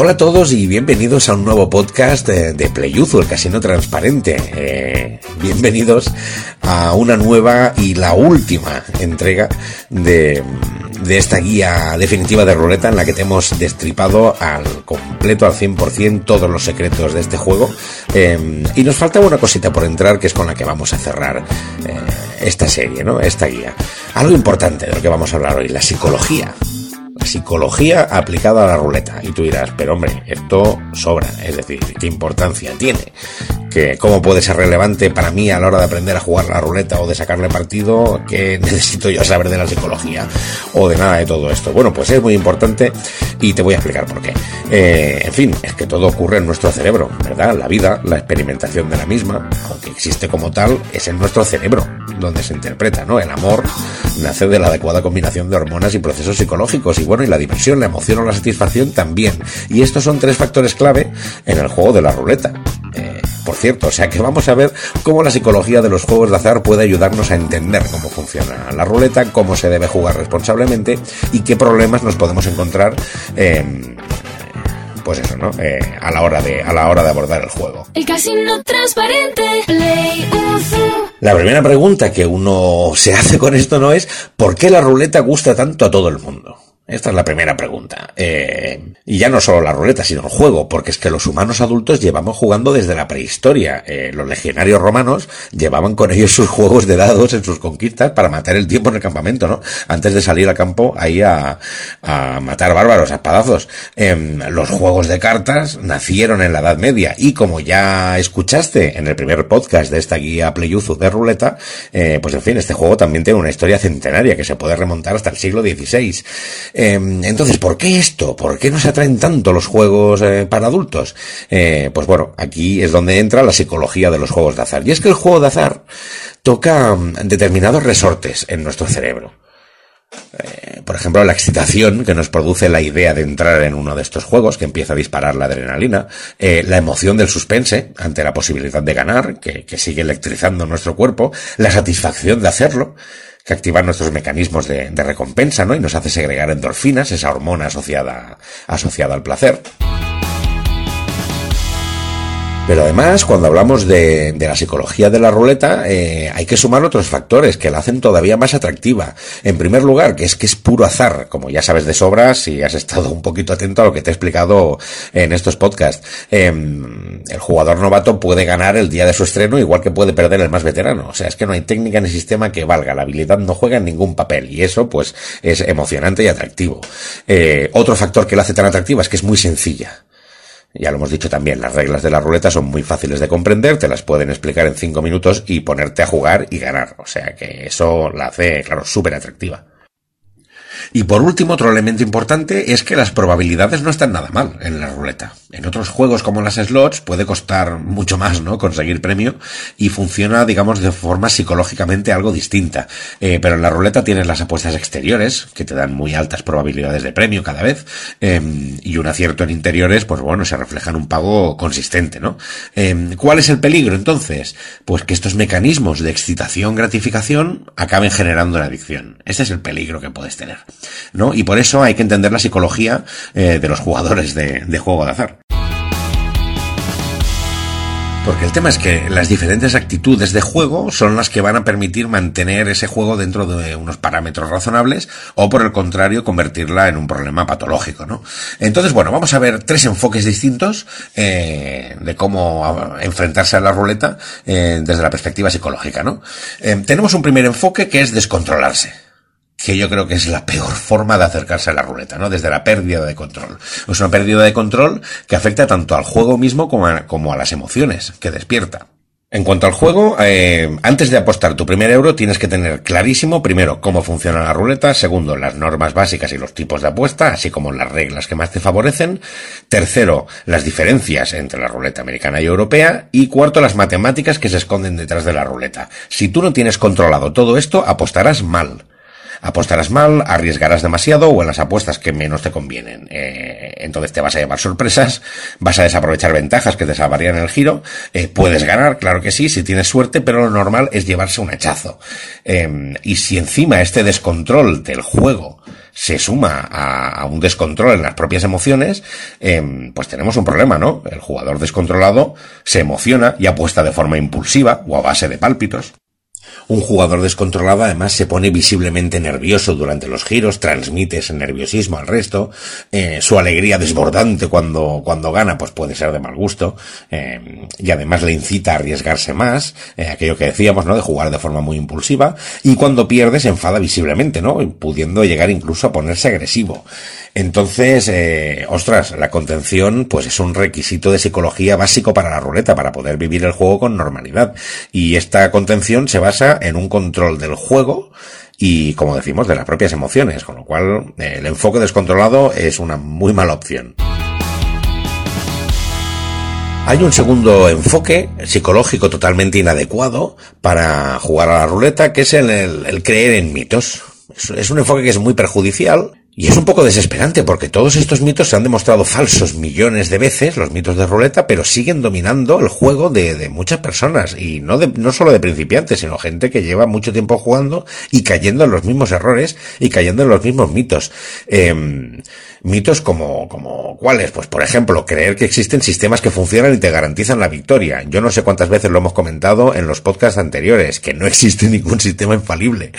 Hola a todos y bienvenidos a un nuevo podcast de, de Playuzo, el casino transparente. Eh, bienvenidos a una nueva y la última entrega de, de esta guía definitiva de ruleta en la que te hemos destripado al completo, al 100%, todos los secretos de este juego. Eh, y nos falta una cosita por entrar que es con la que vamos a cerrar eh, esta serie, ¿no? Esta guía. Algo importante de lo que vamos a hablar hoy, la psicología psicología aplicada a la ruleta. Y tú dirás, pero hombre, esto sobra, es decir, ¿qué importancia tiene? Cómo puede ser relevante para mí a la hora de aprender a jugar la ruleta o de sacarle partido, que necesito yo saber de la psicología o de nada de todo esto. Bueno, pues es muy importante y te voy a explicar por qué. Eh, en fin, es que todo ocurre en nuestro cerebro, ¿verdad? La vida, la experimentación de la misma, aunque existe como tal, es en nuestro cerebro donde se interpreta, ¿no? El amor nace de la adecuada combinación de hormonas y procesos psicológicos y bueno, y la diversión, la emoción o la satisfacción también. Y estos son tres factores clave en el juego de la ruleta. Eh, por cierto, o sea que vamos a ver cómo la psicología de los juegos de azar puede ayudarnos a entender cómo funciona la ruleta, cómo se debe jugar responsablemente y qué problemas nos podemos encontrar. Eh, pues eso, ¿no? Eh, a la hora de a la hora de abordar el juego. El casino transparente, Play La primera pregunta que uno se hace con esto no es ¿por qué la ruleta gusta tanto a todo el mundo? Esta es la primera pregunta. Eh, y ya no solo la ruleta, sino el juego, porque es que los humanos adultos llevamos jugando desde la prehistoria. Eh, los legionarios romanos llevaban con ellos sus juegos de dados en sus conquistas para matar el tiempo en el campamento, ¿no? Antes de salir al campo ahí a, matar bárbaros, a espadazos. Eh, los juegos de cartas nacieron en la Edad Media y como ya escuchaste en el primer podcast de esta guía Playuzu de ruleta, eh, pues en fin, este juego también tiene una historia centenaria que se puede remontar hasta el siglo XVI. Em, entonces, ¿por qué esto? ¿Por qué nos atraen tanto los juegos eh, para adultos? Eh, pues bueno, aquí es donde entra la psicología de los juegos de azar. Y es que el juego de azar toca mm, determinados resortes en nuestro cerebro. Eh, por ejemplo, la excitación que nos produce la idea de entrar en uno de estos juegos, que empieza a disparar la adrenalina, la emoción del suspense ante la posibilidad de ganar, que, que sigue electrizando nuestro cuerpo, la satisfacción de hacerlo, que activan nuestros mecanismos de, recompensa, ¿no? Y nos hace segregar endorfinas, esa hormona asociada, asociada al placer. Pero además, cuando hablamos de, de la psicología de la ruleta, eh, hay que sumar otros factores que la hacen todavía más atractiva. En primer lugar, que es que es puro azar, como ya sabes de sobra si has estado un poquito atento a lo que te he explicado en estos podcasts. Eh, el jugador novato puede ganar el día de su estreno igual que puede perder el más veterano. O sea, es que no hay técnica ni sistema que valga. La habilidad no juega ningún papel y eso, pues, es emocionante y atractivo. Eh, otro factor que la hace tan atractiva es que es muy sencilla. Ya lo hemos dicho también, las reglas de la ruleta son muy fáciles de comprender, te las pueden explicar en cinco minutos y ponerte a jugar y ganar. O sea que eso la hace, claro, súper atractiva. Y por último, otro elemento importante es que las probabilidades no están nada mal en la ruleta. En otros juegos como las slots puede costar mucho más, ¿no? Conseguir premio y funciona, digamos, de forma psicológicamente algo distinta. Eh, pero en la ruleta tienes las apuestas exteriores, que te dan muy altas probabilidades de premio cada vez, eh, y un acierto en interiores, pues bueno, se refleja en un pago consistente, ¿no? Eh, ¿Cuál es el peligro entonces? Pues que estos mecanismos de excitación-gratificación acaben generando una adicción. Ese es el peligro que puedes tener. ¿No? Y por eso hay que entender la psicología eh, de los jugadores de, juego de azar. Porque el tema es que las diferentes actitudes de juego son las que van a permitir mantener ese juego dentro de unos parámetros razonables o por el contrario convertirla en un problema patológico, ¿no? Entonces, bueno, vamos a ver tres enfoques distintos eh, de cómo enfrentarse a la ruleta eh, desde la perspectiva psicológica, ¿no? Tenemos un primer enfoque que es descontrolarse que yo creo que es la peor forma de acercarse a la ruleta, ¿no? Desde la pérdida de control. Es una pérdida de control que afecta tanto al juego mismo como a, como a las emociones que despierta. En cuanto al juego, eh, antes de apostar tu primer euro tienes que tener clarísimo, primero, cómo funciona la ruleta, segundo, las normas básicas y los tipos de apuesta, así como las reglas que más te favorecen, tercero, las diferencias entre la ruleta americana y europea, y cuarto, las matemáticas que se esconden detrás de la ruleta. Si tú no tienes controlado todo esto, apostarás mal apostarás mal, arriesgarás demasiado o en las apuestas que menos te convienen. Eh, entonces te vas a llevar sorpresas, vas a desaprovechar ventajas que te salvarían el giro, eh, puedes ganar, claro que sí, si tienes suerte, pero lo normal es llevarse un hachazo. Eh, y si encima este descontrol del juego se suma a, un descontrol en las propias emociones, em, pues tenemos un problema, ¿no? El jugador descontrolado se emociona y apuesta de forma impulsiva o a base de pálpitos. Un jugador descontrolado además se pone visiblemente nervioso durante los giros, transmite ese nerviosismo al resto, eh, su alegría desbordante cuando, cuando gana pues puede ser de mal gusto, eh, y además le incita a arriesgarse más, eh, aquello que decíamos, ¿no? De jugar de forma muy impulsiva, y cuando pierde se enfada visiblemente, ¿no? Pudiendo llegar incluso a ponerse agresivo. Entonces, eh, ostras, la contención pues es un requisito de psicología básico para la ruleta, para poder vivir el juego con normalidad. Y esta contención se basa en un control del juego y, como decimos, de las propias emociones, con lo cual eh, el enfoque descontrolado es una muy mala opción. Hay un segundo enfoque psicológico totalmente inadecuado para jugar a la ruleta, que es el, creer en mitos. es un enfoque que es muy perjudicial y es un poco desesperante porque todos estos mitos se han demostrado falsos millones de veces, los mitos de ruleta, pero siguen dominando el juego de, de muchas personas. Y no, de, no solo de principiantes, sino gente que lleva mucho tiempo jugando y cayendo en los mismos errores y cayendo en los mismos mitos. Eh, mitos como, como, ¿cuáles? Pues por ejemplo, creer que existen sistemas que funcionan y te garantizan la victoria. Yo no sé cuántas veces lo hemos comentado en los podcasts anteriores, que no existe ningún sistema infalible.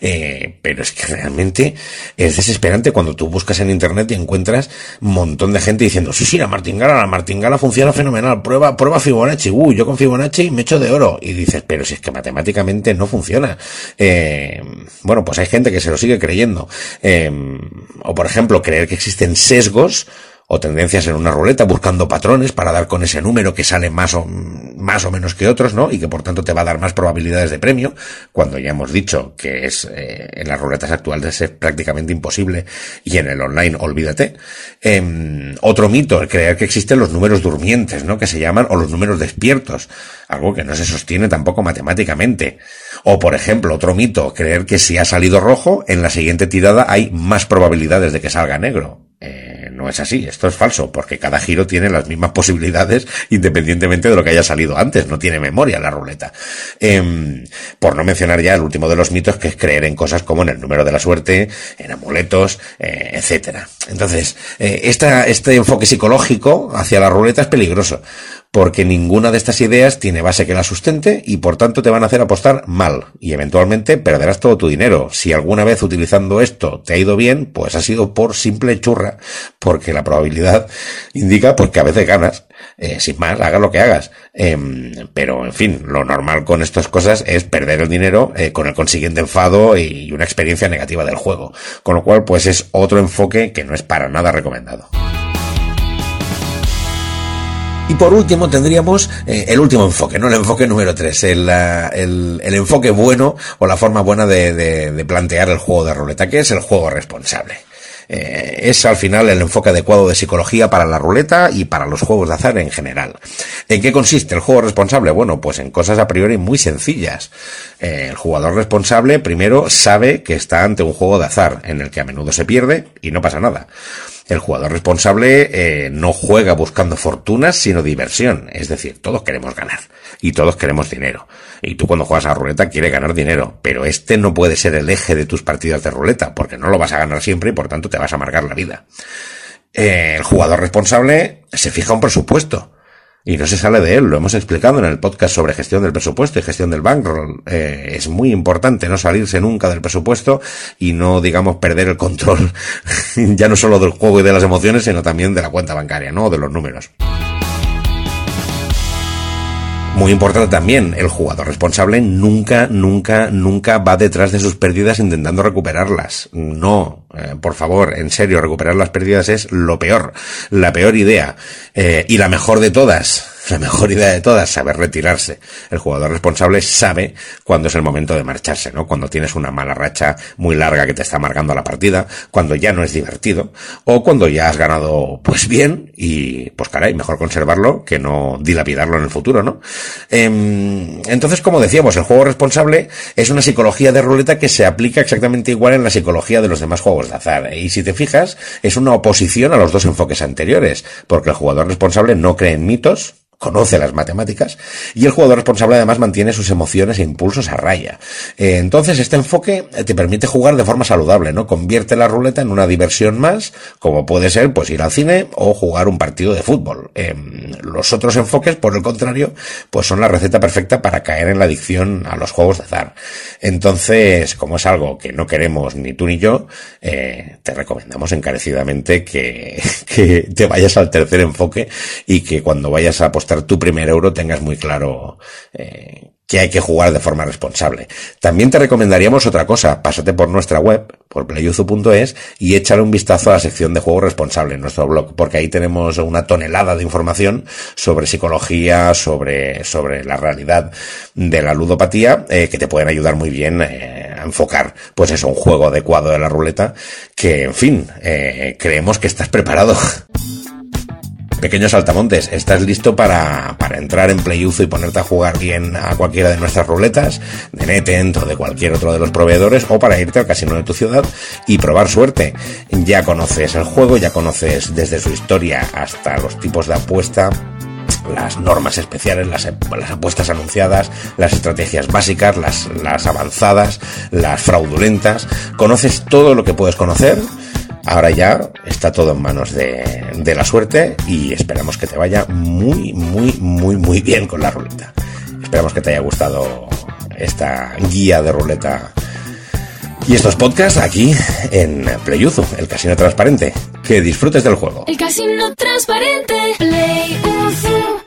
Eh, pero es que realmente es desesperante cuando tú buscas en internet y encuentras un montón de gente diciendo, sí, sí, la martingala, la martingala funciona fenomenal, prueba, prueba Fibonacci, uh, yo con Fibonacci me echo de oro. Y dices, pero si es que matemáticamente no funciona. Eh, bueno, pues hay gente que se lo sigue creyendo. Eh, o por ejemplo, creer que existen sesgos o tendencias en una ruleta buscando patrones para dar con ese número que sale más o, más o menos que otros, ¿no? Y que por tanto te va a dar más probabilidades de premio, cuando ya hemos dicho que es eh, en las ruletas actuales es prácticamente imposible y en el online olvídate. Em, otro mito, el creer que existen los números durmientes, ¿no? Que se llaman, o los números despiertos, algo que no se sostiene tampoco matemáticamente. O por ejemplo, otro mito, creer que si ha salido rojo, en la siguiente tirada hay más probabilidades de que salga negro. Eh, no es así, esto es falso, porque cada giro tiene las mismas posibilidades independientemente de lo que haya salido antes, no tiene memoria la ruleta. Em, por no mencionar ya el último de los mitos, que es creer en cosas como en el número de la suerte, en amuletos, eh, etcétera. Entonces, eh, este enfoque psicológico hacia la ruleta es peligroso, porque ninguna de estas ideas tiene base que la sustente y por tanto te van a hacer apostar mal y eventualmente perderás todo tu dinero. Si alguna vez utilizando esto te ha ido bien, pues ha sido por simple churra, porque la probabilidad indica pues que a veces ganas. Eh, sin más, hagas lo que hagas. Em, pero, en fin, lo normal con estas cosas es perder el dinero eh, con el consiguiente enfado y una experiencia negativa del juego. Con lo cual, pues es otro enfoque que no es para nada recomendado. Y por último tendríamos eh, el último enfoque, ¿no? El enfoque número 3, el, el, enfoque bueno o la forma buena de, plantear el juego de ruleta, que es el juego responsable. Eh, es al final el enfoque adecuado de psicología para la ruleta y para los juegos de azar en general. ¿En qué consiste el juego responsable? Bueno, pues en cosas a priori muy sencillas. Eh, el jugador responsable primero sabe que está ante un juego de azar en el que a menudo se pierde y no pasa nada. El jugador responsable eh, no juega buscando fortunas, sino diversión. Es decir, todos queremos ganar y todos queremos dinero. Y tú cuando juegas a ruleta quieres ganar dinero, pero este no puede ser el eje de tus partidas de ruleta, porque no lo vas a ganar siempre y por tanto te vas a amargar la vida. Eh, el jugador responsable se fija un presupuesto y no se sale de él. Lo hemos explicado en el podcast sobre gestión del presupuesto y gestión del bankroll. Eh, es muy importante no salirse nunca del presupuesto y no, digamos, perder el control ya no solo del juego y de las emociones, sino también de la cuenta bancaria, ¿no? De los números. Muy importante también, el jugador responsable nunca, nunca, nunca va detrás de sus pérdidas intentando recuperarlas. No, eh, por favor, en serio, recuperar las pérdidas es lo peor, la peor idea. Eh, y la mejor de todas, la mejor idea de todas, saber retirarse. El jugador responsable sabe cuándo es el momento de marcharse, ¿no? Cuando tienes una mala racha muy larga que te está amargando la partida, cuando ya no es divertido, o cuando ya has ganado, pues bien, y pues caray, mejor conservarlo que no dilapidarlo en el futuro, ¿no? Em, entonces, como decíamos, el juego responsable es una psicología de ruleta que se aplica exactamente igual en la psicología de los demás juegos de azar. Y si te fijas, es una oposición a los dos enfoques anteriores, porque el jugador responsable no cree en mitos, conoce las matemáticas y el jugador responsable además mantiene sus emociones e impulsos a raya. Eh, entonces este enfoque te permite jugar de forma saludable, ¿no? Convierte la ruleta en una diversión más, como puede ser pues ir al cine o jugar un partido de fútbol. Em, los otros enfoques, por el contrario, pues son la receta perfecta para caer en la adicción a los juegos de azar. Entonces, como es algo que no queremos ni tú ni yo, eh, te recomendamos encarecidamente que, que te vayas al tercer enfoque y que cuando vayas a tu primer euro tengas muy claro eh, que hay que jugar de forma responsable. También te recomendaríamos otra cosa, pásate por nuestra web, por playuzu.es y échale un vistazo a la sección de juego responsable en nuestro blog, porque ahí tenemos una tonelada de información sobre psicología, sobre, sobre la realidad de la ludopatía, eh, que te pueden ayudar muy bien eh, a enfocar, pues eso, un juego adecuado de la ruleta, que en fin, eh, creemos que estás preparado. Pequeños saltamontes, ¿estás listo para, para entrar en PlayUzo y ponerte a jugar bien a cualquiera de nuestras ruletas, de NetEnt o de cualquier otro de los proveedores, o para irte al casino de tu ciudad y probar suerte? Ya conoces el juego, ya conoces desde su historia hasta los tipos de apuesta, las normas especiales, las, las, apuestas anunciadas, las estrategias básicas, las, las avanzadas, las fraudulentas. Conoces todo lo que puedes conocer Ahora ya está todo en manos de, la suerte y esperamos que te vaya muy, muy, muy, muy bien con la ruleta. Esperamos que te haya gustado esta guía de ruleta y estos podcasts aquí en Playuzu, el casino transparente. Que disfrutes del juego. El casino transparente, Playuzu.